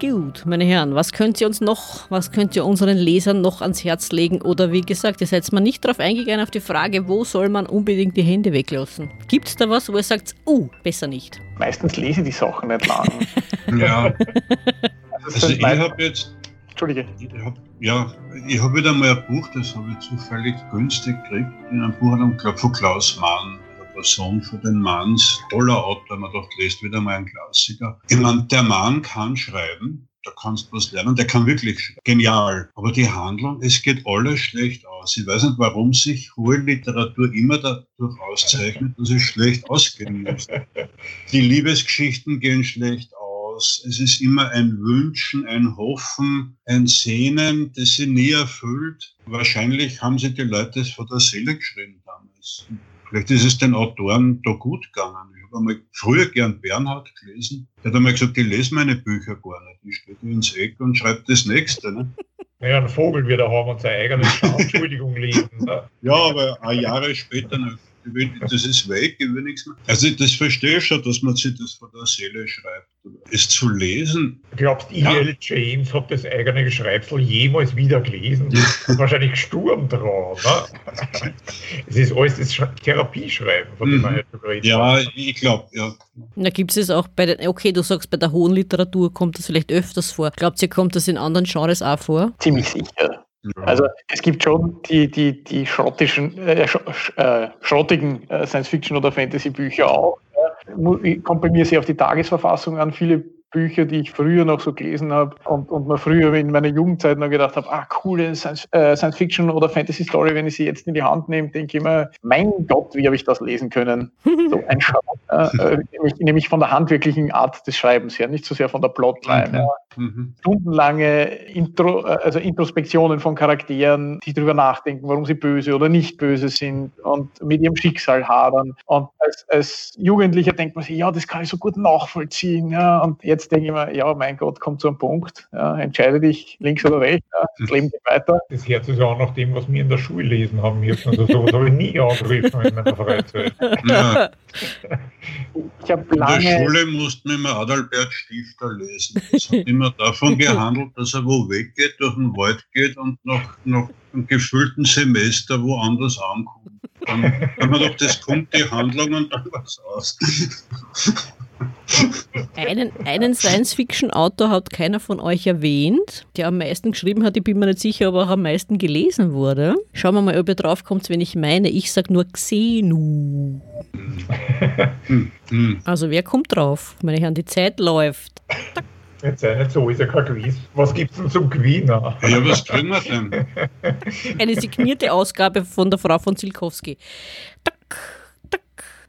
Gut, meine Herren, was könnt ihr uns noch, was könnt ihr unseren Lesern noch ans Herz legen? Oder wie gesagt, ihr seid mal nicht darauf eingegangen auf die Frage, wo soll man unbedingt die Hände weglassen? Gibt es da was, wo ihr sagt, oh, besser nicht? Meistens lese ich die Sachen nicht lang. ja. Also ich habe jetzt. Entschuldige. Ich hab, ja, ich habe wieder mal ein Buch, das habe ich zufällig günstig gekriegt, in einem Buchhandlung von Klaus Mann. Der Sohn von den Manns, toller Autor, man dachte, lest wieder mal ein Klassiker. Ich meine, der Mann kann schreiben, da kannst du was lernen, der kann wirklich genial. Aber die Handlung, es geht alles schlecht aus. Ich weiß nicht, warum sich hohe Literatur immer dadurch auszeichnet, dass es schlecht ausgehen muss. Die Liebesgeschichten gehen schlecht aus. Es ist immer ein Wünschen, ein Hoffen, ein Sehnen, das sie nie erfüllt. Wahrscheinlich haben sie die Leute es vor der Seele geschrieben damals. Vielleicht ist es den Autoren da gut gegangen. Ich habe einmal früher gern Bernhard gelesen. Der hat einmal gesagt, ich lese meine Bücher gar nicht. Ich stehe ins Eck und schreibe das nächste. Ne? Naja, ein Vogel wird er haben und seine eigene Entschuldigung lesen. Ne? Ja, aber ein Jahre später noch das ist weg, ich will nichts mehr. Also das verstehe ich schon, dass man sich das von der Seele schreibt. Es zu lesen. Glaubst du, E.L. Ja. James hat das eigene Geschreibsel jemals wieder gelesen? Wahrscheinlich gestorben dran. Ne? es ist alles das Therapieschreiben, von dem man halt redet. Ja, ich glaube, ja. Da gibt es auch bei den, okay, du sagst, bei der hohen Literatur kommt das vielleicht öfters vor. Glaubt ihr, kommt das in anderen Genres auch vor? Ziemlich sicher. Also es gibt schon die, die, die schrottischen, äh, sch, äh, schrottigen äh, Science-Fiction- oder Fantasy-Bücher auch. Kommt bei mir sehr auf die Tagesverfassung an. Viele Bücher, die ich früher noch so gelesen habe und, und mir früher in meiner Jugendzeit noch gedacht habe, ah, coole Science, äh, Science Fiction oder Fantasy Story, wenn ich sie jetzt in die Hand nehme, denke ich mir, mein Gott, wie habe ich das lesen können? So ein Schau. Äh, nämlich, nämlich, von der handwerklichen Art des Schreibens her, nicht so sehr von der Plotline. Mhm. Mhm. Stundenlange Intro, äh, also Introspektionen von Charakteren, die darüber nachdenken, warum sie böse oder nicht böse sind und mit ihrem Schicksal hadern. Und als, als Jugendlicher denkt man sich, ja, das kann ich so gut nachvollziehen. Ja. Und jetzt denke ich mir, ja, mein Gott, kommt zu einem Punkt, ja, entscheide dich links oder rechts, ja, das Leben geht weiter. Das Herz ist ja auch nach dem, was wir in der Schule lesen haben. Ich also sowas habe ich nie angegriffen in meiner Freizeit. Ja. Ich habe lange... In der Schule mussten wir immer Adalbert Stifter lesen. Das hat immer davon gehandelt, dass er wo weggeht, durch den Wald geht und nach, nach einem gefüllten Semester woanders ankommt. Dann kann man doch, das kommt die Handlung und dann was aus. Einen, einen Science-Fiction-Autor hat keiner von euch erwähnt, der am meisten geschrieben hat. Ich bin mir nicht sicher, ob er auch am meisten gelesen wurde. Schauen wir mal, ob ihr drauf kommt, wenn ich meine. Ich sage nur Xenu. also, wer kommt drauf? Meine Herren, die Zeit läuft. Jetzt sei nicht so, ist ja kein Quiz. Was gibt es denn zum Gewinner? Ja, was kriegen wir denn? Eine signierte Ausgabe von der Frau von Zilkowski. Tack, tack.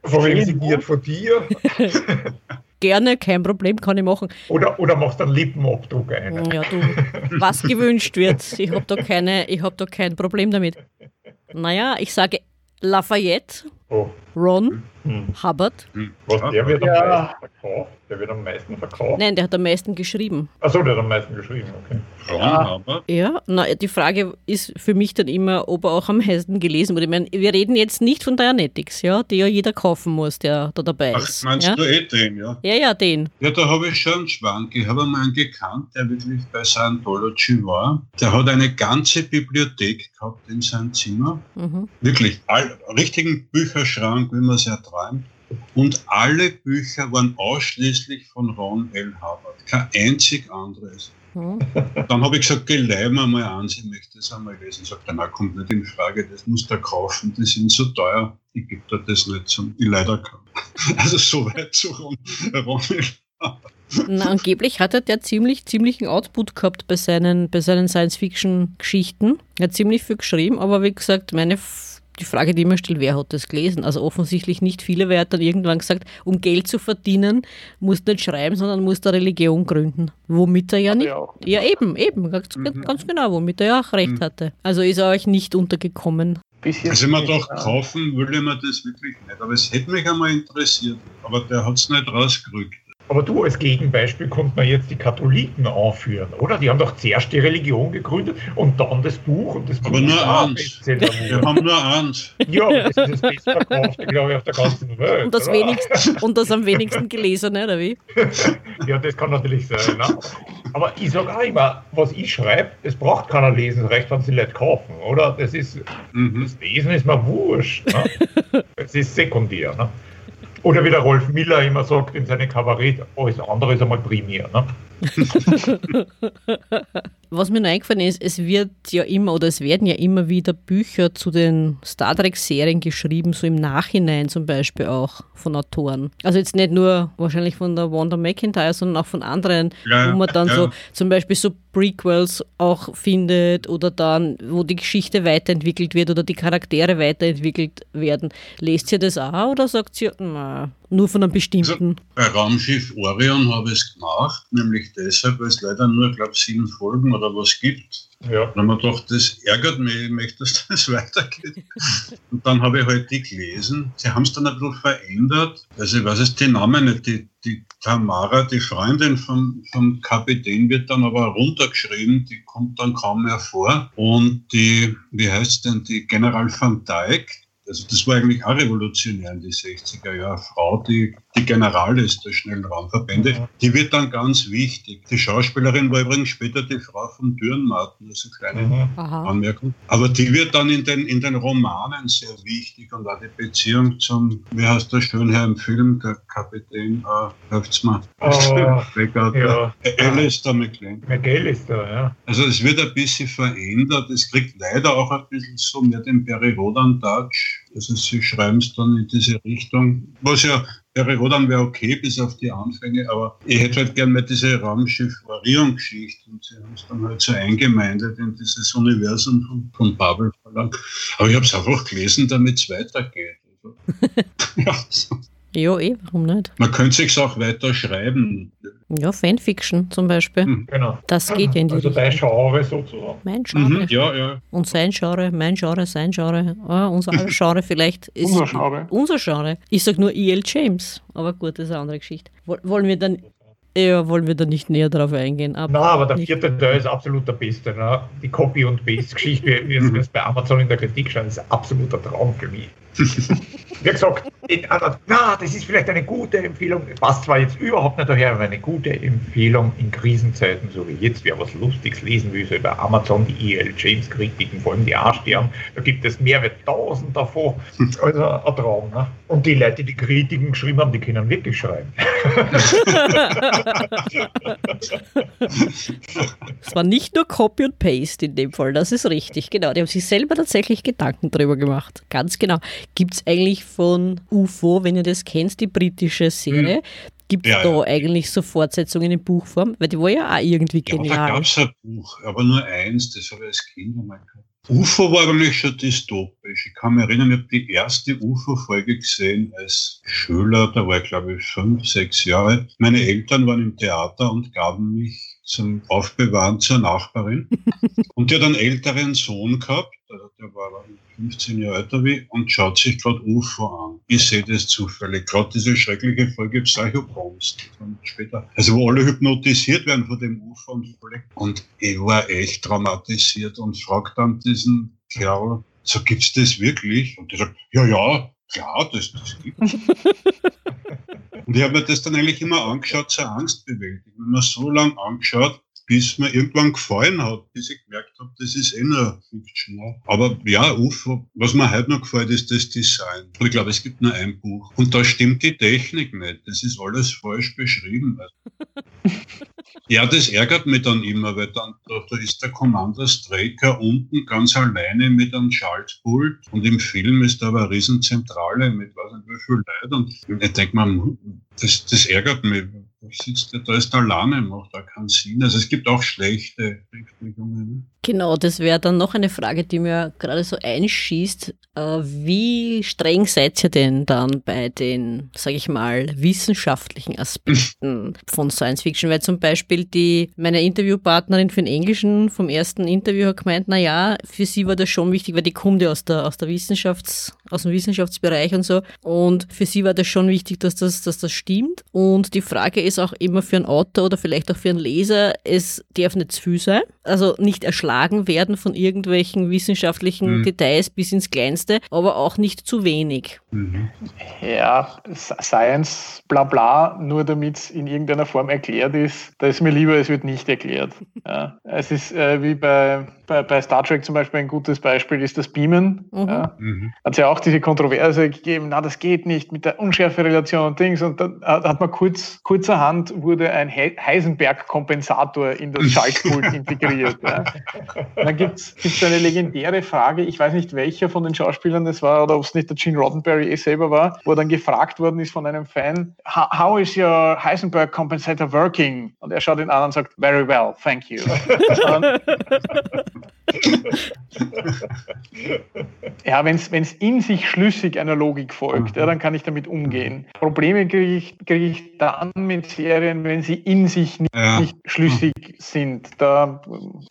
Von wem signiert? Von dir? Gerne, kein Problem, kann ich machen. Oder, oder machst du einen Lippenabdruck ein? Ja, du, was gewünscht wird. Ich habe da, hab da kein Problem damit. Naja, ich sage Lafayette, oh. Ron, hm. Hubbard. Hm. Was, der wird am ja. meisten verkauft? Der wird am meisten verkauft? Nein, der hat am meisten geschrieben. Achso, der hat am meisten geschrieben, okay. Ron ja. Hubbard? Ja, na, die Frage ist für mich dann immer, ob er auch am meisten gelesen wurde. Ich meine, wir reden jetzt nicht von Dianetics, ja, die ja jeder kaufen muss, der da dabei Ach, ist. meinst ja? du eh den, ja? Ja, ja, den. Ja, da habe ich schon einen Schwank. Ich habe einmal einen gekannt, der wirklich bei Scientology war. Der hat eine ganze Bibliothek gehabt in seinem Zimmer. Mhm. Wirklich, all, richtigen Bücherschrank, wie man es ja träumt. Und alle Bücher waren ausschließlich von Ron L. Hubbard. Kein einzig anderes. Hm. Dann habe ich gesagt, leih mir mal an, ich möchte das einmal lesen. Ich sagte, na, kommt nicht in Frage, das muss der kaufen, die sind so teuer. Ich gebe dir das nicht zum, ich leider kann. Also so weit zu Ron, Ron L. Na, angeblich hat er der ziemlich, ziemlichen Output gehabt bei seinen, bei seinen Science-Fiction-Geschichten. Er hat ziemlich viel geschrieben, aber wie gesagt, meine die Frage, die immer stellt, wer hat das gelesen? Also offensichtlich nicht viele, wer hat dann irgendwann gesagt, um Geld zu verdienen, musst du nicht schreiben, sondern musst eine Religion gründen. Womit er ja nicht. Ja, eben, eben, ganz, mhm. ganz genau, womit er ja auch recht mhm. hatte. Also ist er euch nicht untergekommen. Also man doch kaufen würde man das wirklich nicht. Aber es hätte mich einmal interessiert. Aber der hat es nicht rausgerückt. Aber du, als Gegenbeispiel konnte man jetzt die Katholiken anführen, oder? Die haben doch zuerst die Religion gegründet und dann das Buch und das Buch Aber nur eins. Wir haben nur eins. Ja, das ist das bestverkaufte, glaube ich, auf der ganzen Welt. Und das, wenigsten, und das am wenigsten gelesene, oder wie? ja, das kann natürlich sein. Ne? Aber ich sage auch immer, was ich schreibe, es braucht keiner lesen, recht, wenn sie Leute kaufen, oder? Das ist, mhm. das Lesen ist mir wurscht. Ne? Es ist sekundär. Ne? Oder wie der Rolf Miller immer sagt in seinem Kabarett, alles andere ist einmal primär. Ne? Was mir noch eingefallen ist, es wird ja immer oder es werden ja immer wieder Bücher zu den Star Trek-Serien geschrieben, so im Nachhinein zum Beispiel auch von Autoren. Also jetzt nicht nur wahrscheinlich von der Wanda McIntyre, sondern auch von anderen, ja, wo man dann ja. so zum Beispiel so Prequels auch findet oder dann, wo die Geschichte weiterentwickelt wird oder die Charaktere weiterentwickelt werden. Lest ihr das auch oder sagt ihr, na, nur von einem bestimmten? Also bei Raumschiff Orion habe ich es gemacht, nämlich deshalb, weil es leider nur, glaube ich, sieben Folgen oder was gibt. Ja. Dann haben wir gedacht, das ärgert mich, ich möchte, dass das weitergeht. Und dann habe ich halt die gelesen. Sie haben es dann ein bisschen verändert. Also ich weiß jetzt die Namen nicht. Die, die Tamara, die Freundin vom, vom Kapitän, wird dann aber runtergeschrieben. Die kommt dann kaum mehr vor. Und die, wie heißt denn, die General van Dijk, also das war eigentlich auch revolutionär in die 60er Jahre. Frau, die, die General ist der schnellen Raumverbände, mhm. die wird dann ganz wichtig. Die Schauspielerin war übrigens später die Frau von Dürrenmatten, das ist eine kleine mhm. Anmerkung. Aber die wird dann in den, in den Romanen sehr wichtig und auch die Beziehung zum, wie heißt der Schönherr im Film, der Kapitän, äh, helft's mal, oh, ja. Alistair McLean. McAllister, ja. Also es wird ein bisschen verändert, es kriegt leider auch ein bisschen so mehr den Perry Rodan-Touch, also sie schreiben es dann in diese Richtung, was ja wäre Rodan wäre okay bis auf die Anfänge, aber ich hätte halt gerne mal diese Raumschiff-Variierung-Geschichte und sie haben es dann halt so eingemeindet in dieses Universum von, von Babel verlangt. Aber ich habe es einfach gelesen, damit es weitergeht. Also, ja. Ja, eh, warum nicht? Man könnte sich auch weiter schreiben. Ja, Fanfiction zum Beispiel. Mhm. Genau. Das geht ja in die Also dein Genre sozusagen. Mein Genre. Mhm, ja, ja. Und sein Genre, mein Genre, sein Genre. Oh, unser Genre vielleicht ist. unser Genre. Unser Genre. Ich sage nur E.L. James. Aber gut, das ist eine andere Geschichte. Wollen wir dann ja, wollen wir da nicht näher drauf eingehen. Aber Na, aber der vierte Teil ist absolut der beste. Ne? Die Copy- und Paste-Geschichte, wie wir es bei Amazon in der Kritik schauen, ist ein absoluter Traum für mich. Wie gesagt, na, das ist vielleicht eine gute Empfehlung, passt zwar jetzt überhaupt nicht daher, aber eine gute Empfehlung in Krisenzeiten, so wie jetzt, wer was Lustiges lesen will, so über Amazon, die E.L. James Kritiken, vor allem die A-Stern, da gibt es mehrere tausend davon, also ein Traum. Ne? Und die Leute, die die Kritiken geschrieben haben, die können wirklich schreiben. Es war nicht nur Copy und Paste in dem Fall, das ist richtig, genau. Die haben sich selber tatsächlich Gedanken drüber gemacht. Ganz genau. Gibt es eigentlich von UFO, wenn ihr das kennt, die britische Serie, mhm. Gibt es ja, da ja. eigentlich so Fortsetzungen in Buchform? Weil die war ja auch irgendwie genial. Ja, da gab es ein Buch, aber nur eins, das habe ich als Kind einmal gehabt. UFO war eigentlich schon dystopisch. Ich kann mich erinnern, ich habe die erste UFO-Folge gesehen als Schüler, da war ich glaube ich fünf, sechs Jahre. Meine Eltern waren im Theater und gaben mich zum Aufbewahren zur Nachbarin. und die hat einen älteren Sohn gehabt, der war 15 Jahre älter wie und schaut sich gerade UFO an. Ich sehe das zufällig. Gerade diese schreckliche Folge Psychobombs, später, also wo alle hypnotisiert werden von dem UFO und, und ich war echt traumatisiert und frage dann diesen Kerl, so gibt's das wirklich? Und der sagt, ja, ja, klar, das, das gibt's. Und ich habe mir das dann eigentlich immer angeschaut zur Angstbewältigung. Wenn man so lange angeschaut, bis mir irgendwann gefallen hat, bis ich gemerkt habe, das ist eh nur Fiction. Aber ja, UFO, was mir heute noch gefällt, ist das Design. Ich glaube, es gibt nur ein Buch. Und da stimmt die Technik nicht. Das ist alles falsch beschrieben. Ja, das ärgert mich dann immer, weil dann da, da ist der Commander Straker unten ganz alleine mit einem Schaltpult und im Film ist da aber eine Riesenzentrale mit weiß nicht wie viel Leuten und ich denke mal, das, das ärgert mich sitzt der da ist alleine, macht da keinen Sinn. Also es gibt auch schlechte Richtungen. Genau, das wäre dann noch eine Frage, die mir gerade so einschießt. Äh, wie streng seid ihr denn dann bei den, sage ich mal, wissenschaftlichen Aspekten von Science Fiction? Weil zum Beispiel die, meine Interviewpartnerin für den Englischen vom ersten Interview hat gemeint, na ja, für sie war das schon wichtig, weil die kommt ja aus der, aus der Wissenschafts- aus dem Wissenschaftsbereich und so. Und für sie war das schon wichtig, dass das, dass das stimmt. Und die Frage ist auch immer für einen Autor oder vielleicht auch für einen Leser, es darf nicht zu viel sein. Also nicht erschlagen werden von irgendwelchen wissenschaftlichen mhm. Details bis ins Kleinste, aber auch nicht zu wenig. Mhm. Ja, Science, bla bla, nur damit es in irgendeiner Form erklärt ist, da ist mir lieber, es wird nicht erklärt. Ja. Es ist äh, wie bei, bei, bei, Star Trek zum Beispiel ein gutes Beispiel, ist das Beamen. Mhm. Ja. Mhm. Hat es ja auch diese Kontroverse gegeben, na, das geht nicht mit der Unschärferelation und Dings. Und dann hat man kurz, kurzerhand wurde ein Heisenberg-Kompensator in das Schaltpult integriert. Ja. dann gibt es eine legendäre Frage, ich weiß nicht, welcher von den Schauspielern das war oder ob es nicht der Gene Roddenberry eh selber war, wo dann gefragt worden ist von einem Fan, how is your Heisenberg compensator working? Und er schaut ihn an und sagt, very well, thank you. ja, wenn es in sich schlüssig einer Logik folgt, ja, dann kann ich damit umgehen. Probleme kriege ich, krieg ich dann mit Serien, wenn sie in sich nicht, ja. nicht schlüssig sind. Da,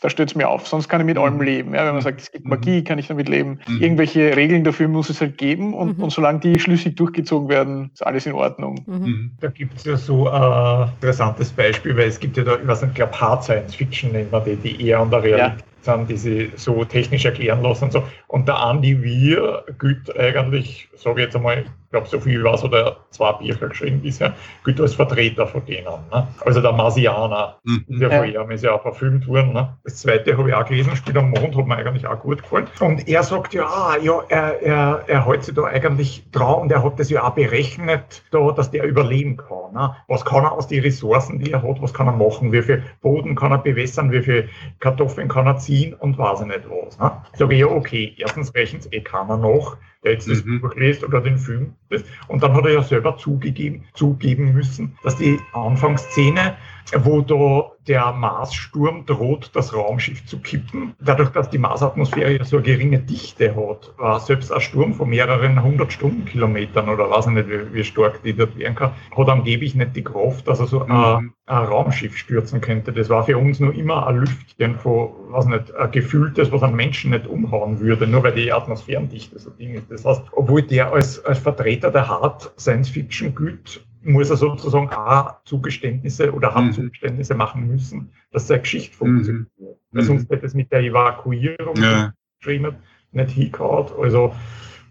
da stört es mir auf. Sonst kann ich mit allem leben. Ja, wenn man sagt, es gibt Magie, kann ich damit leben. Mhm. Irgendwelche Regeln dafür muss es halt geben und, mhm. und solange die schlüssig durchgezogen werden, ist alles in Ordnung. Mhm. mhm. Da gibt es ja so ein interessantes Beispiel, weil es gibt ja da, ich weiß nicht, ich glaube Hard Science Fiction nennt man die, die eher an der Realität ja sind, die sie so technisch erklären lassen und so. Und der Andi Wir gilt eigentlich, sage ich jetzt einmal, ich glaube, so viel war es oder zwei Bücher geschrieben bisher, gilt als Vertreter von denen. Ne? Also der Marsianer, mhm. der ja. von ihm ist ja auch verfilmt worden. Ne? Das zweite habe ich auch gelesen, Spiel am Mond, hat mir eigentlich auch gut gefallen. Und er sagt ja, ah, ja er, er, er hält sich da eigentlich dran und er hat das ja auch berechnet, da, dass der überleben kann. Ne? Was kann er aus den Ressourcen, die er hat, was kann er machen, wie viel Boden kann er bewässern, wie viel Kartoffeln kann er ziehen und weiß ich nicht was. Ne? Sage ich, ja, okay, erstens rechnen eh keiner noch, der jetzt das mhm. Buch liest oder den Film. Und dann hat er ja selber zugegeben, zugeben müssen, dass die Anfangsszene, wo da der Marssturm droht, das Raumschiff zu kippen. Dadurch, dass die Marsatmosphäre ja so eine geringe Dichte hat, war selbst ein Sturm von mehreren hundert Stundenkilometern oder weiß ich nicht, wie, wie, stark die dort werden kann, hat angeblich nicht die Kraft, dass er so mhm. ein, ein, Raumschiff stürzen könnte. Das war für uns nur immer ein Lüftchen von, was nicht, ein gefühltes, was einen Menschen nicht umhauen würde, nur weil die Atmosphärendichte so Ding ist. Das heißt, obwohl der als, als Vertreter der Hard Science Fiction gilt, muss er sozusagen auch Zugeständnisse oder hat mhm. Zugeständnisse machen müssen, dass seine Geschichte funktioniert. Mhm. Weil sonst hätte es mit der Evakuierung ja. geschrieben nicht hingehauen. Also,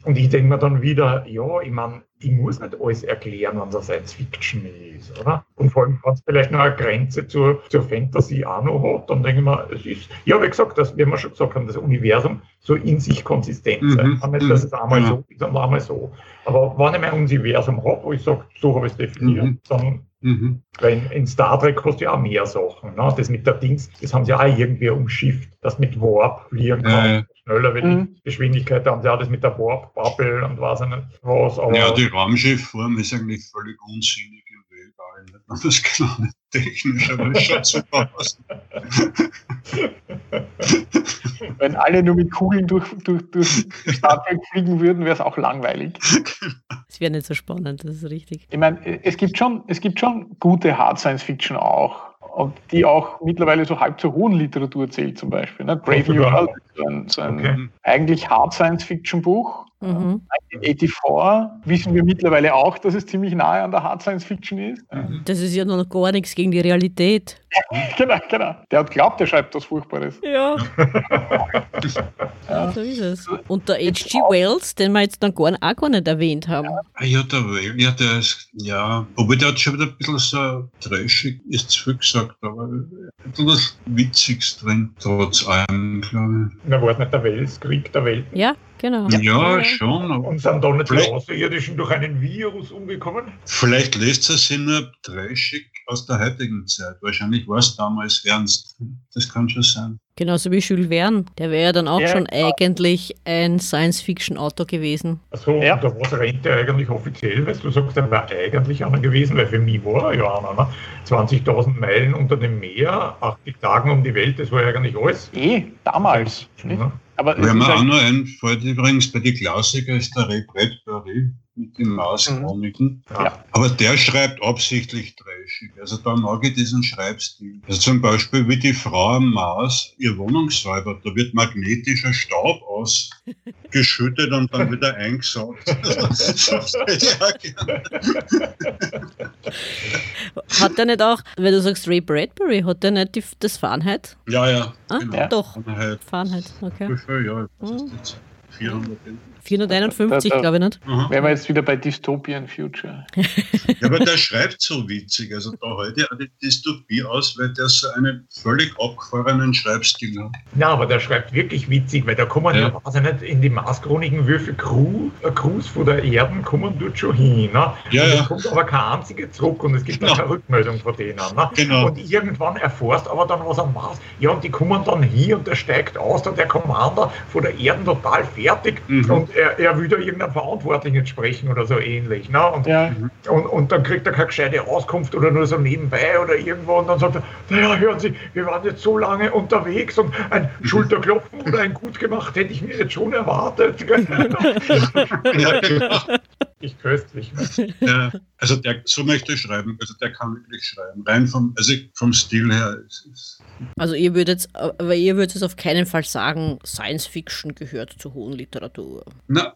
und ich denke mir dann wieder, ja, ich meine, ich muss nicht alles erklären, wenn das Science Fiction ist, oder? Und vor allem, wenn es vielleicht noch eine Grenze zur, zur Fantasy auch noch hat, dann denke ich mir, es ist, ja, wie gesagt, das, wie wir schon gesagt haben, das Universum so in sich konsistent sein. Mhm. Nicht, dass es einmal mhm. so ist und einmal so. Aber wenn ich mein Universum habe, wo ich sage, so habe ich es definiert, mhm. dann Mhm. Weil in, in, Star Trek hast du ja auch mehr Sachen. Ne? Das mit der Dings, das haben sie auch irgendwie umschifft, das mit Warp fliegen kann. Ja, schneller wie mhm. die Geschwindigkeit, da haben sie auch das mit der Warp-Bubble und was nicht was. ja, die Raumschiffform ist eigentlich völlig unsinnig im Weltall. Nicht? Das kann nicht technisch, aber es schaut super aus. Wenn alle nur mit Kugeln durch, durch, durch Star Trek fliegen würden, wäre es auch langweilig. Es wäre nicht so spannend, das ist richtig. Ich meine, es gibt schon, es gibt schon gute Hard Science Fiction auch die auch mittlerweile so halb zur hohen Literatur zählt zum Beispiel. Ne? Brave New World, so ein, so ein okay. eigentlich Hard Science-Fiction-Buch. Mhm. 1984 wissen wir mittlerweile auch, dass es ziemlich nahe an der Hard Science Fiction ist. Mhm. Das ist ja noch gar nichts gegen die Realität. genau, genau. Der hat glaubt, er schreibt was Furchtbares. Ja. ja. So ist es. Und der H.G. Wells, den wir jetzt dann gar, auch gar nicht erwähnt haben. Ah ja, der Wells, ja, der ist, ja, obwohl der hat schon wieder ein bisschen so trashig, ist zu viel gesagt, aber ein bisschen was Witziges drin, trotz allem, glaube ich. Na, war nicht der Wells, Krieg der Welt? Ja, Genau. Ja, schon. Und sind da nicht die Außerirdischen durch einen Virus umgekommen? Vielleicht lässt er sich nur trashig aus der heutigen Zeit. Wahrscheinlich war es damals ernst. Das kann schon sein. Genauso wie Jules Verne. Der wäre ja dann auch ja, schon klar. eigentlich ein Science-Fiction-Autor gewesen. Achso, ja. da was rennt er eigentlich offiziell, weil du sagst, er war eigentlich einer gewesen, weil für mich war er ja einer. Ne? 20.000 Meilen unter dem Meer, 80 Tagen um die Welt, das war eigentlich alles. Eh, damals. Ja. Aber Wir haben auch noch einen Fall übrigens bei den Klassiker ist der Ray Bradbury mit den Mauschroniken. Mhm. Ja. Aber der schreibt absichtlich. Also da mag ich diesen Schreibstil. Also zum Beispiel wie die Frau am Mars ihr Wohnung säubert. Da wird magnetischer Staub ausgeschüttet und dann wieder eingesaugt. hat er nicht auch, wenn du sagst Ray Bradbury, hat er nicht die, das Fahrenheit? Ja, ja. Ah, genau. Doch. Fahrenheit, okay. Ja, ja, was ist das? 400. 451, glaube ich nicht. Mhm. Wären wir jetzt wieder bei Dystopian Future. ja, aber der schreibt so witzig. Also da heute auch die Dystopie aus, weil der so einen völlig abgefahrenen Schreibstil hat. Ja, aber der schreibt wirklich witzig, weil da kommen ja, ja weiß ich nicht, in die Maßchroniken, wie viel Crew, Crews von der Erden kommen dort schon hin. Ne? Ja, ja. Es kommt aber kein einziger zurück und es gibt genau. keine Rückmeldung von denen. Ne? Genau. Und irgendwann erfährst aber dann was am Mars. Ja, und die kommen dann hier und der steigt aus, dann der Commander von der Erden total fertig mhm. und er, er will da irgendeinem Verantwortlichen sprechen oder so ähnlich. Ne? Und, ja. und, und dann kriegt er keine gescheite Auskunft oder nur so nebenbei oder irgendwo und dann sagt er, naja, hören Sie, wir waren jetzt so lange unterwegs und ein mhm. Schulterklopfen oder ein gut gemacht hätte ich mir jetzt schon erwartet. ja, genau. Ich köstlich. Ja, also der, so möchte ich schreiben, also der kann wirklich schreiben. Rein vom, also vom Stil her ist, es. Also ihr würdet aber ihr würdet es auf keinen Fall sagen, Science Fiction gehört zur hohen Literatur. Na,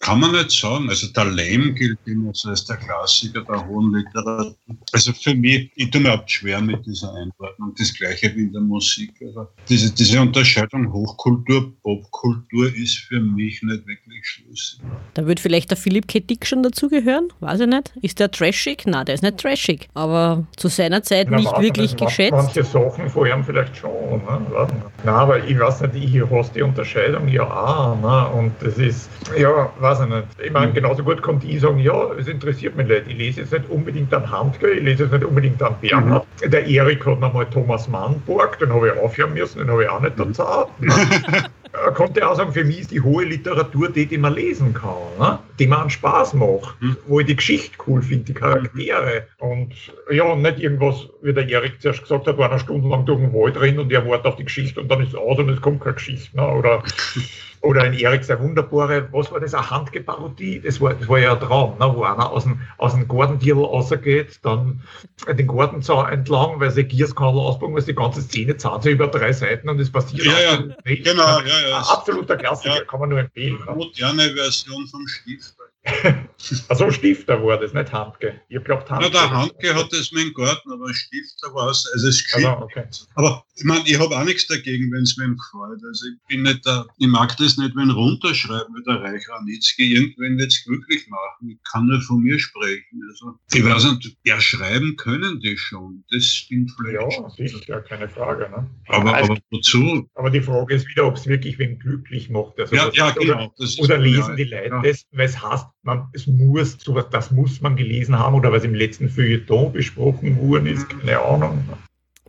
kann man nicht sagen. Also der Lame gilt immer so als der Klassiker der hohen Literatur. Also für mich, ich tue mir überhaupt schwer mit dieser Einordnung. Das gleiche wie in der Musik. Also diese, diese Unterscheidung Hochkultur, Popkultur ist für mich nicht wirklich schlüssig. Da würde vielleicht der Philipp K. Dick schon dazugehören? Weiß ich nicht. Ist der trashig? Nein, der ist nicht trashig. Aber zu seiner Zeit Na, nicht wirklich geschätzt. Manche Sachen ihm vielleicht schon. Ne? Na, aber ich weiß nicht, ich hast die Unterscheidung ja auch. Ne? Und das ist, ja, weiß ich nicht. Ich meine, genauso gut konnte ich sagen, ja, es interessiert mich nicht. Ich lese jetzt nicht unbedingt an Handke, ich lese jetzt nicht unbedingt an Bernhard. Mhm. Der Erik hat nochmal Thomas Mann borgt, den habe ich aufhören müssen, den habe ich auch nicht mhm. dazu. konnte auch sagen, für mich ist die hohe Literatur die, die man lesen kann, ne? die man an Spaß macht, mhm. wo ich die Geschichte cool finde, die Charaktere. Und ja, nicht irgendwas, wie der Erik zuerst gesagt hat, war eine Stunde lang durch den Wald drin und er wartet auf die Geschichte und dann ist es aus und es kommt keine Geschichte. Ne? Oder Oder in Erik sehr wunderbare, was war das, eine Handgeparodie? Das war, das war ja ein Traum, ne? wo einer aus dem, aus dem Gartentierl rausgeht, dann den Gartenzaun entlang, weil sie Gierskanal ausbauen, weil die ganze Szene zahlt sich über drei Seiten und es passiert ja, ja, nicht. Genau, ja, ja. Absoluter Klassiker, ja, kann man nur empfehlen. Ne? Moderne Version vom Stift. also Stifter war das, nicht Handke. Ich glaube, Handke. Ja, der Handke hat das mit dem Garten, aber Stifter war es. Also es also, okay. Aber ich meine, ich habe auch nichts dagegen, wenn es mir gefällt. Also ich bin nicht der, ich mag das nicht, wenn runterschreiben, wie der Reich Ranitzky irgendwen jetzt glücklich machen. Ich kann nur von mir sprechen. Also ich weiß nicht, ja, schreiben können die schon. Das stimmt vielleicht. Ja, sicher, keine Frage. Ne? Aber, also, aber wozu? Aber die Frage ist wieder, ob es wirklich wen glücklich macht. Also ja, ja, genau. Oder, oder lesen die Leute ja. das, weil es heißt, man, es muss, sowas, das muss man gelesen haben oder was im letzten Feuilleton besprochen worden ist, keine Ahnung.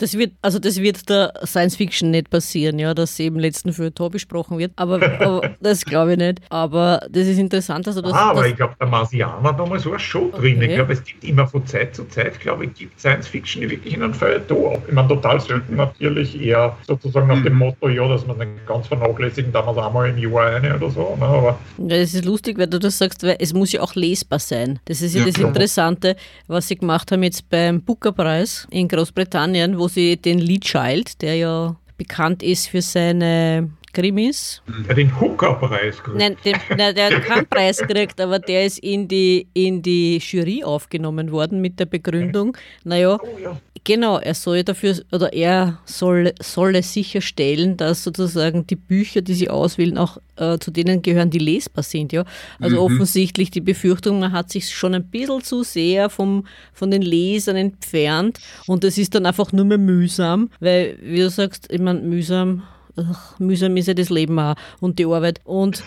Das wird, also das wird der Science Fiction nicht passieren, ja, dass sie im letzten Feuilleton besprochen wird. Aber, aber das glaube ich nicht. Aber das ist interessant. Also das, ah, aber ich glaube, der Marsianer damals war schon okay. drin. Ich glaube, es gibt immer von Zeit zu Zeit, glaube ich, gibt Science Fiction wirklich in einem Feuilleton. Ich meine, total selten natürlich eher sozusagen nach dem mhm. Motto, ja, dass man den ganz vernachlässigen, damals einmal im Jahr eine oder so. Ne, aber ja, das ist lustig, weil du das sagst, weil es muss ja auch lesbar sein. Das ist ja, ja das klar. Interessante, was sie gemacht haben jetzt beim Booker-Preis in Großbritannien, wo sie den Lee Child, der ja bekannt ist für seine Krimis. Den Hooker-Preis gekriegt. Nein, den, nein, der hat keinen Preis gekriegt, aber der ist in die, in die Jury aufgenommen worden mit der Begründung, naja, oh, ja. genau, er soll dafür, oder er soll, solle sicherstellen, dass sozusagen die Bücher, die sie auswählen, auch äh, zu denen gehören, die lesbar sind. Ja? Also mhm. offensichtlich die Befürchtung, man hat sich schon ein bisschen zu sehr vom, von den Lesern entfernt und es ist dann einfach nur mehr mühsam, weil, wie du sagst, ich meine, mühsam ach, mühsam ist ja das Leben auch und die Arbeit. Und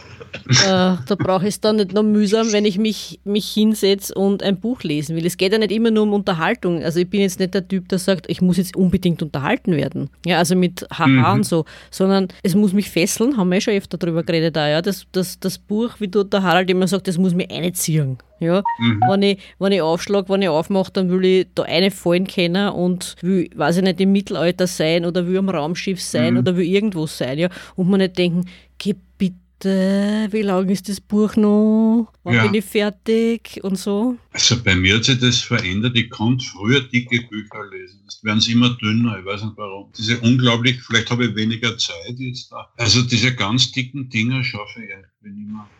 äh, da brauche ich es dann nicht nur mühsam, wenn ich mich, mich hinsetze und ein Buch lesen will. Es geht ja nicht immer nur um Unterhaltung. Also ich bin jetzt nicht der Typ, der sagt, ich muss jetzt unbedingt unterhalten werden. Ja, also mit Haha mhm. und so. Sondern es muss mich fesseln, haben wir ja schon öfter darüber geredet da, ja. Das, das, das Buch, wie du der Harald immer sagt, das muss mich einziehen. Ja? Mhm. Wenn, ich, wenn ich aufschlage, wenn ich aufmache, dann will ich da eine fallen können und will, weiß ich nicht, im Mittelalter sein oder will am Raumschiff sein mhm. oder will irgendwo sein. Ja? Und man nicht denken, geh bitte wie lang ist das Buch noch? Wann Ja. bin ich fertig? Und so. Also bei mir hat sich das verändert. Ich konnte früher dicke Bücher lesen. Jetzt werden sie immer dünner. Ich weiß nicht warum. Diese unglaublich, vielleicht habe ich weniger Zeit jetzt da. Also diese ganz dicken Dinger schaffe ich.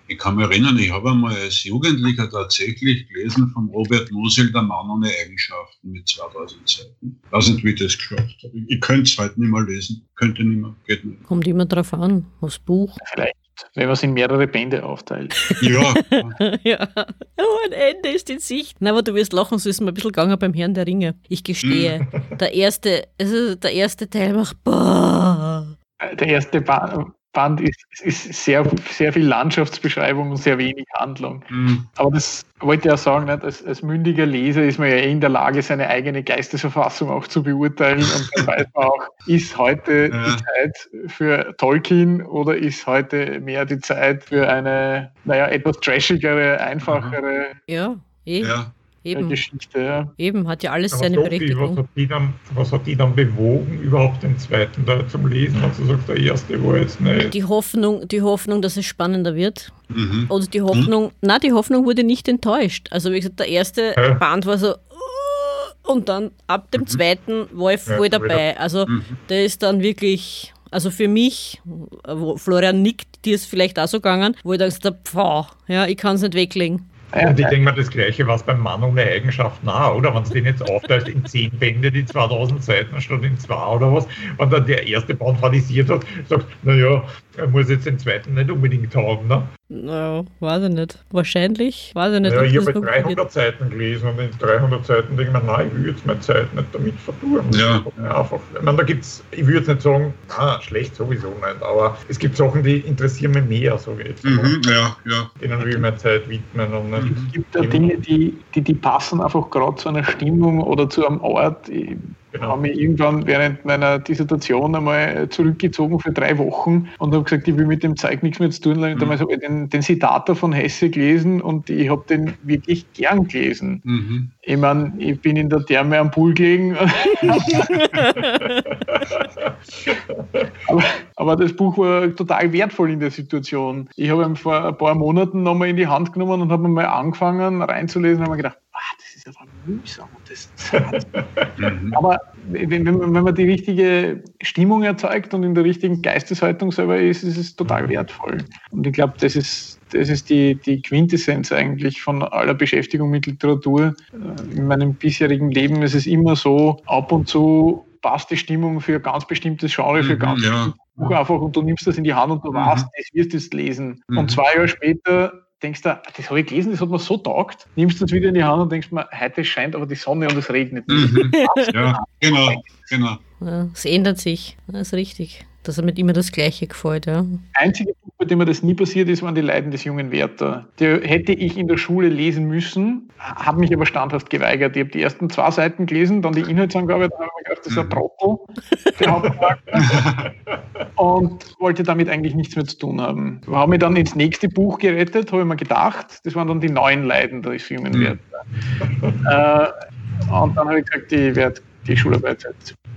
Ich kann mich erinnern, ich habe einmal als Jugendlicher tatsächlich gelesen von Robert Musil, Der Mann ohne Eigenschaften mit 2000 Seiten. Ich weiß nicht, wie ich das geschafft habe. Ich könnte es heute nicht mehr lesen. Könnte nicht mehr. Geht nicht. Kommt immer drauf an, aufs Buch. Vielleicht, wenn man es in mehrere Bände aufteilt. Ja, ja. Oh, ein Ende ist in Sicht. Na, aber du wirst lachen, so ist mir ein bisschen gegangen beim Herrn der Ringe. Ich gestehe, der erste, also der erste Teil macht boah. Der erste Ba- Band ist, ist sehr, sehr viel Landschaftsbeschreibung und sehr wenig Handlung. hm, Aber das wollte ich ja sagen, nicht? Als, als mündiger Leser ist man ja eh in der Lage, seine eigene Geistesverfassung auch zu beurteilen. Und dann weiß man auch, ist heute Ja. die Zeit für Tolkien oder ist heute mehr die Zeit für eine, naja, etwas trashigere, einfachere Ja, eh, ja. Eben. Geschichte. Ja. Eben, hat ja alles Aber seine Sophie, was Berechtigung. hat, die dann, was hat die dann bewogen, überhaupt den zweiten da zum Lesen? Du sagst, der erste war jetzt nicht. Die Hoffnung, die Hoffnung, dass es spannender wird. Mhm. Und die Hoffnung, na, die Hoffnung wurde nicht enttäuscht. Also wie gesagt, der erste Ja. Band war so uh, und dann ab dem zweiten war ich voll Ja, dabei. Also Mhm. der ist dann wirklich, also für mich, wo Florian nickt, dir ist vielleicht auch so gegangen, wo ich dann gesagt habe, pfau, ja, ich kann es nicht weglegen. Ja, Und ich denke mal, das Gleiche war es beim Mann ohne Eigenschaften auch, oder? Wenn es den jetzt aufteilt in zehn Bände, die 2000 Seiten statt in zwei oder was, und dann der erste Band fadisiert hat, sagt, naja, er muss jetzt den zweiten nicht unbedingt haben, ne? Na, weiß ich nicht. Wahrscheinlich, weiß ich nicht. Ja, ich habe noch 300 Seiten gelesen und in 300 Seiten denke ich mir, nein, ich will jetzt meine Zeit nicht damit vertun. Ja. Einfach, ich meine, da gibt's, ich würde jetzt nicht sagen, ah, schlecht sowieso nicht, aber es gibt Sachen, die interessieren mich mehr, so jetzt. Mhm. Ja, ja. Denen will ich meine Zeit widmen und nicht. Es gibt ja Dinge, die, die, die passen einfach gerade zu einer Stimmung oder zu einem Ort. Ich Genau. habe mich irgendwann während meiner Dissertation einmal zurückgezogen für drei Wochen und habe gesagt, ich will mit dem Zeug nichts mehr zu tun. Und damals habe ich den, den Siddhartha von Hesse gelesen und ich habe den wirklich gern gelesen. Mhm. Ich meine, ich bin in der Therme am Pool gelegen. aber, aber das Buch war total wertvoll in der Situation. Ich habe ihn vor ein paar Monaten nochmal in die Hand genommen und habe mal angefangen reinzulesen und habe mir gedacht, ist einfach mühsam und das. Mhm. Aber wenn, wenn, man- die richtige Stimmung erzeugt und in der richtigen Geisteshaltung selber ist, ist es total wertvoll. Und ich glaube, das ist, das ist die, die Quintessenz eigentlich von aller Beschäftigung mit Literatur. Äh, In meinem bisherigen Leben ist es immer so, ab und zu passt die Stimmung für ein ganz bestimmtes Genre, für Mhm, ganz ja. bestimmtes Buch einfach und du nimmst das in die Hand und du Mhm. weißt, das wirst du jetzt lesen. Mhm. Und zwei Jahre später denkst du, das habe ich gelesen, das hat mir so taugt, nimmst es wieder in die Hand und denkst mir, heute scheint aber die Sonne und es regnet nicht. Mhm. Ja, genau, genau. Ja, es ändert sich, das ist richtig. Dass er mit immer das Gleiche gefällt, ja. einzige bei dem mir das nie passiert ist, waren die Leiden des jungen Werther. Der hätte ich in der Schule lesen müssen, habe mich aber standhaft geweigert. Ich habe die ersten zwei Seiten gelesen, dann die Inhaltsangabe, dann habe ich mir gedacht, das ist ein Trottel, der Hauptcharakter, und wollte damit eigentlich nichts mehr zu tun haben. Habe mich dann ins nächste Buch gerettet, habe ich mir gedacht, das waren dann die neuen Leiden des jungen Mhm. Werther. Äh, und dann habe ich gesagt, ich werde die Schularbeit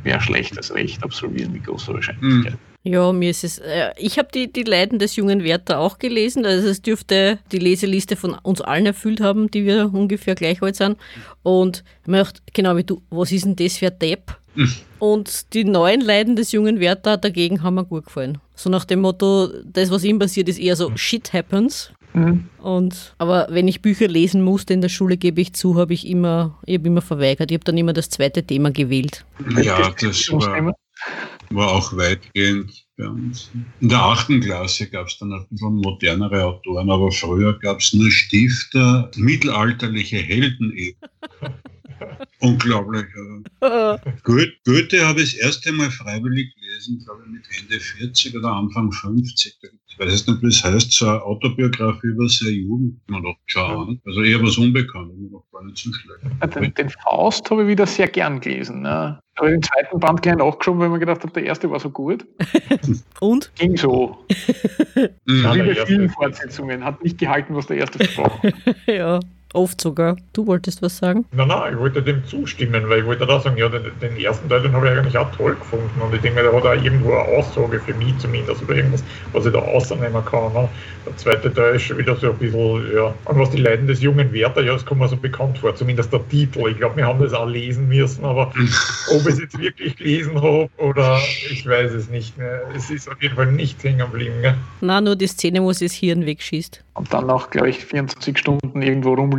mehr schlecht als recht absolvieren, mit großer Wahrscheinlichkeit. Ja, mir ist es. Äh, ich habe die, die Leiden des jungen Werther auch gelesen. Also es dürfte die Leseliste von uns allen erfüllt haben, die wir ungefähr gleich alt sind. Und ich mir gedacht, genau wie du, was ist denn das für ein Depp? Und die neuen Leiden des jungen Werther dagegen haben mir gut gefallen. So nach dem Motto, das, was ihm passiert, ist eher so Shit happens. Mhm. Und, aber wenn ich Bücher lesen musste in der Schule, gebe ich zu, habe ich immer, ich habe immer verweigert. Ich habe dann immer das zweite Thema gewählt. Ja, das war, war auch weitgehend bei uns. In der achten Klasse gab es dann ein bisschen modernere Autoren, aber früher gab es nur Stifter, mittelalterliche Helden eben. Unglaublich. Goethe, Goethe habe ich das erste Mal freiwillig gelesen, glaube ich, mit Ende 40 oder Anfang 50. Ich weiß nicht, wie es heißt, so eine Autobiografie über seine Jugend. Man doch schauen. Also eher was Unbekanntes, noch gar nicht so schlecht. Den, den Faust habe ich wieder sehr gern gelesen. Ne? Aber den zweiten Band gleich nachgeschoben, weil ich mir gedacht habe, der erste war so gut. Und? Ging so. Mhm. Wie bei vielen Fortsetzungen. Hat nicht gehalten, was der erste versprochen hat. ja. Oft sogar. Du wolltest was sagen? Nein, nein, ich wollte dem zustimmen, weil ich wollte da sagen, ja, den, den ersten Teil, den habe ich eigentlich auch toll gefunden und ich denke, der hat auch irgendwo eine Aussage für mich zumindest oder irgendwas, was ich da ausnehmen kann. Ne? Der zweite Teil ist schon wieder so ein bisschen, ja, und was die Leiden des jungen Werther, ja, das kommt mir so bekannt vor, zumindest der Titel. Ich glaube, wir haben das auch lesen müssen, aber ob ich es jetzt wirklich gelesen habe oder ich weiß es nicht mehr. Es ist auf jeden Fall nicht hängen geblieben. Na, nur die Szene, wo sie das Hirn wegschießt. Und dann noch, glaube ich, 24 Stunden irgendwo rumliegt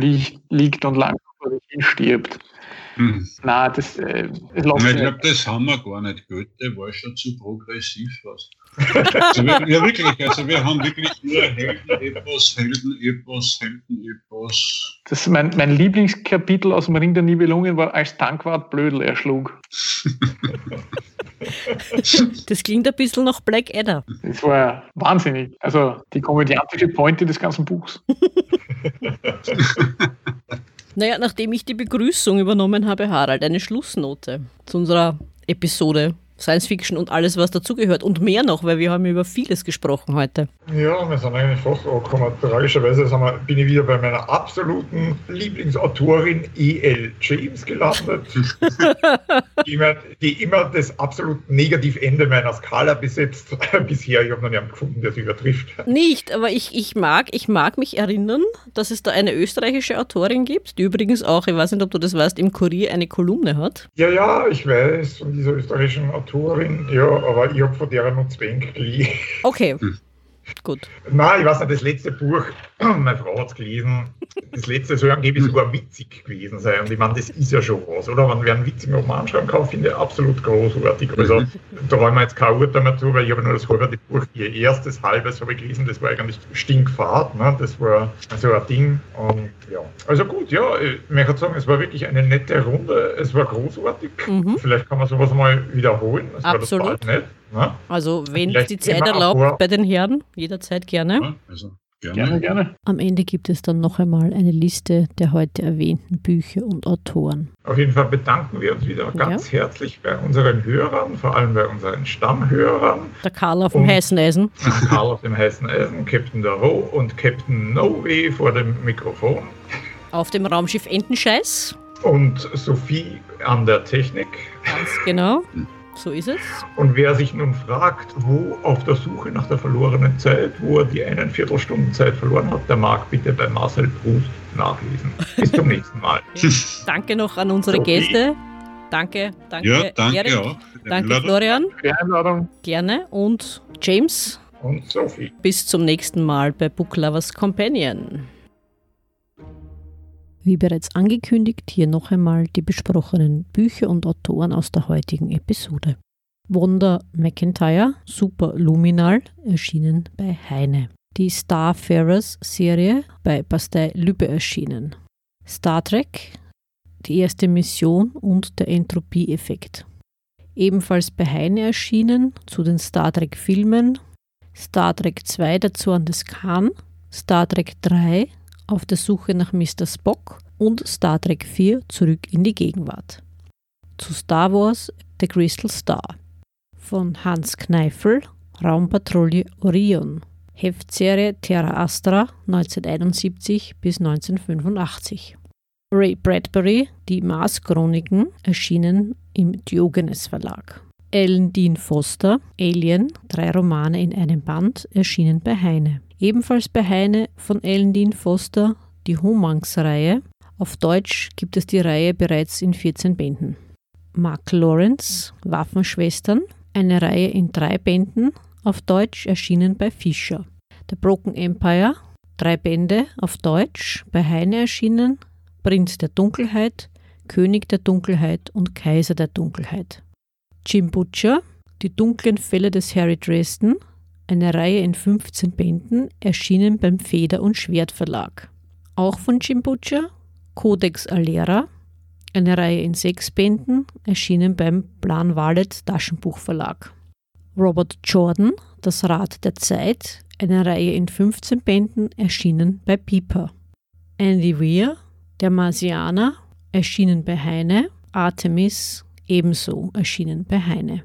und langsam vor sich hin stirbt. Hm. Nein, das, äh, ich glaube, das haben wir gar nicht. Goethe war schon zu progressiv fast. Also wir, ja, wirklich. Also wir haben wirklich nur Helden-Epos, Helden-Epos, Helden-Epos. Das mein, mein Lieblingskapitel aus dem Ring der Nibelungen war, als Tankwart Blödel erschlug. Das klingt ein bisschen nach Black Adder. Das war wahnsinnig. Also die komödiantische Pointe des ganzen Buchs. Naja, nachdem ich die Begrüßung übernommen habe, Harald, eine Schlussnote zu unserer Episode Science Fiction und alles, was dazugehört und mehr noch, weil wir haben über vieles gesprochen heute. Ja, wir sind eigentlich fast angekommen. Tragischerweise wir, bin ich wieder bei meiner absoluten Lieblingsautorin E.L. James gelandet, die, immer, die immer das absolut Negativende meiner Skala besetzt. Bisher, ich habe noch niemanden gefunden, der es übertrifft. Nicht, aber ich, ich, mag, ich mag mich erinnern, dass es da eine österreichische Autorin gibt, die übrigens auch, ich weiß nicht, ob du das weißt, im Kurier eine Kolumne hat. Ja, ja, ich weiß, von dieser österreichischen Autorin, ja, aber ich habe von der noch Zwenk geliehen. Okay, gut. Nein, ich weiß nicht, das letzte Buch, meine Frau hat es gelesen, das letzte soll angeblich sogar witzig gewesen sein. Und ich meine, das ist ja schon was, oder? Wenn wer einen witzigen Roman schreiben kann, finde ich absolut großartig. Also da wollen wir jetzt kein Urteil mehr zu, weil ich habe nur das halbe Buch, ihr erstes halbes habe ich gelesen, das war eigentlich stinkfad, ne? das war so ein Ding. Und ja, also gut, ja, ich möchte sagen, es war wirklich eine nette Runde, es war großartig. Mhm. Vielleicht kann man sowas mal wiederholen, das Absolut. war das bald nicht. Ne? Also, wenn Vielleicht die Zeit erlaubt, vor- bei den Herren, jederzeit gerne. Ja, also gerne. Gerne, gerne. Am Ende gibt es dann noch einmal eine Liste der heute erwähnten Bücher und Autoren. Auf jeden Fall bedanken wir uns wieder ganz herzlich bei unseren Hörern, vor allem bei unseren Stammhörern. Der Karl auf dem heißen Eisen. Karl auf dem heißen Eisen, Captain Daro und Captain Noe vor dem Mikrofon. Auf dem Raumschiff Entenscheiß. Und Sophie an der Technik. Ganz genau. So ist es. Und wer sich nun fragt, wo auf der Suche nach der verlorenen Zeit, wo er die einen Viertelstunden Zeit verloren hat, der mag bitte bei Marcel Proust nachlesen. Bis zum nächsten Mal. Danke noch an unsere Sophie. Gäste. Danke, danke, Ja, danke Erik. auch. Danke, Einladung. Florian. Für die Einladung. Gerne. Und James, Und Sophie. bis zum nächsten Mal bei Book Lovers Companion. Wie bereits angekündigt, hier noch einmal die besprochenen Bücher und Autoren aus der heutigen Episode. Wanda McIntyre, Super Luminal, erschienen bei Heine. Die Starfarers-Serie bei Bastei Lübbe erschienen. Star Trek, die erste Mission und der Entropieeffekt. Ebenfalls bei Heine erschienen zu den Star Trek-Filmen Star Trek 2, der Zorn des Khan, Star Trek 3, Auf der Suche nach Mr. Spock und Star Trek 4, Zurück in die Gegenwart. Zu Star Wars The Crystal Star von Hans Kneifel, Raumpatrouille Orion, Heftserie Terra Astra 1971 bis 1985. Ray Bradbury, Die Mars-Chroniken, erschienen im Diogenes Verlag. Ellen Dean Foster, Alien, drei Romane in einem Band, erschienen bei Heine. Ebenfalls bei Heine von Ellen Dean Foster die Homanx-Reihe. Auf Deutsch gibt es die Reihe bereits in 14 Bänden. Mark Lawrence, Waffenschwestern, eine Reihe in drei Bänden, auf Deutsch erschienen bei Fischer. The Broken Empire, drei Bände, auf Deutsch, bei Heine erschienen, Prinz der Dunkelheit, König der Dunkelheit und Kaiser der Dunkelheit. Jim Butcher, Die dunklen Fälle des Harry Dresden, eine Reihe in 15 Bänden, erschienen beim Feder- und Schwert Verlag. Auch von Jim Butcher, Codex Alera, eine Reihe in sechs Bänden, erschienen beim Plan Wallet Taschenbuchverlag. Robert Jordan, Das Rad der Zeit, eine Reihe in 15 Bänden, erschienen bei Piper. Andy Weir, Der Marsianer, erschienen bei Heine. Artemis, ebenso erschienen bei Heine.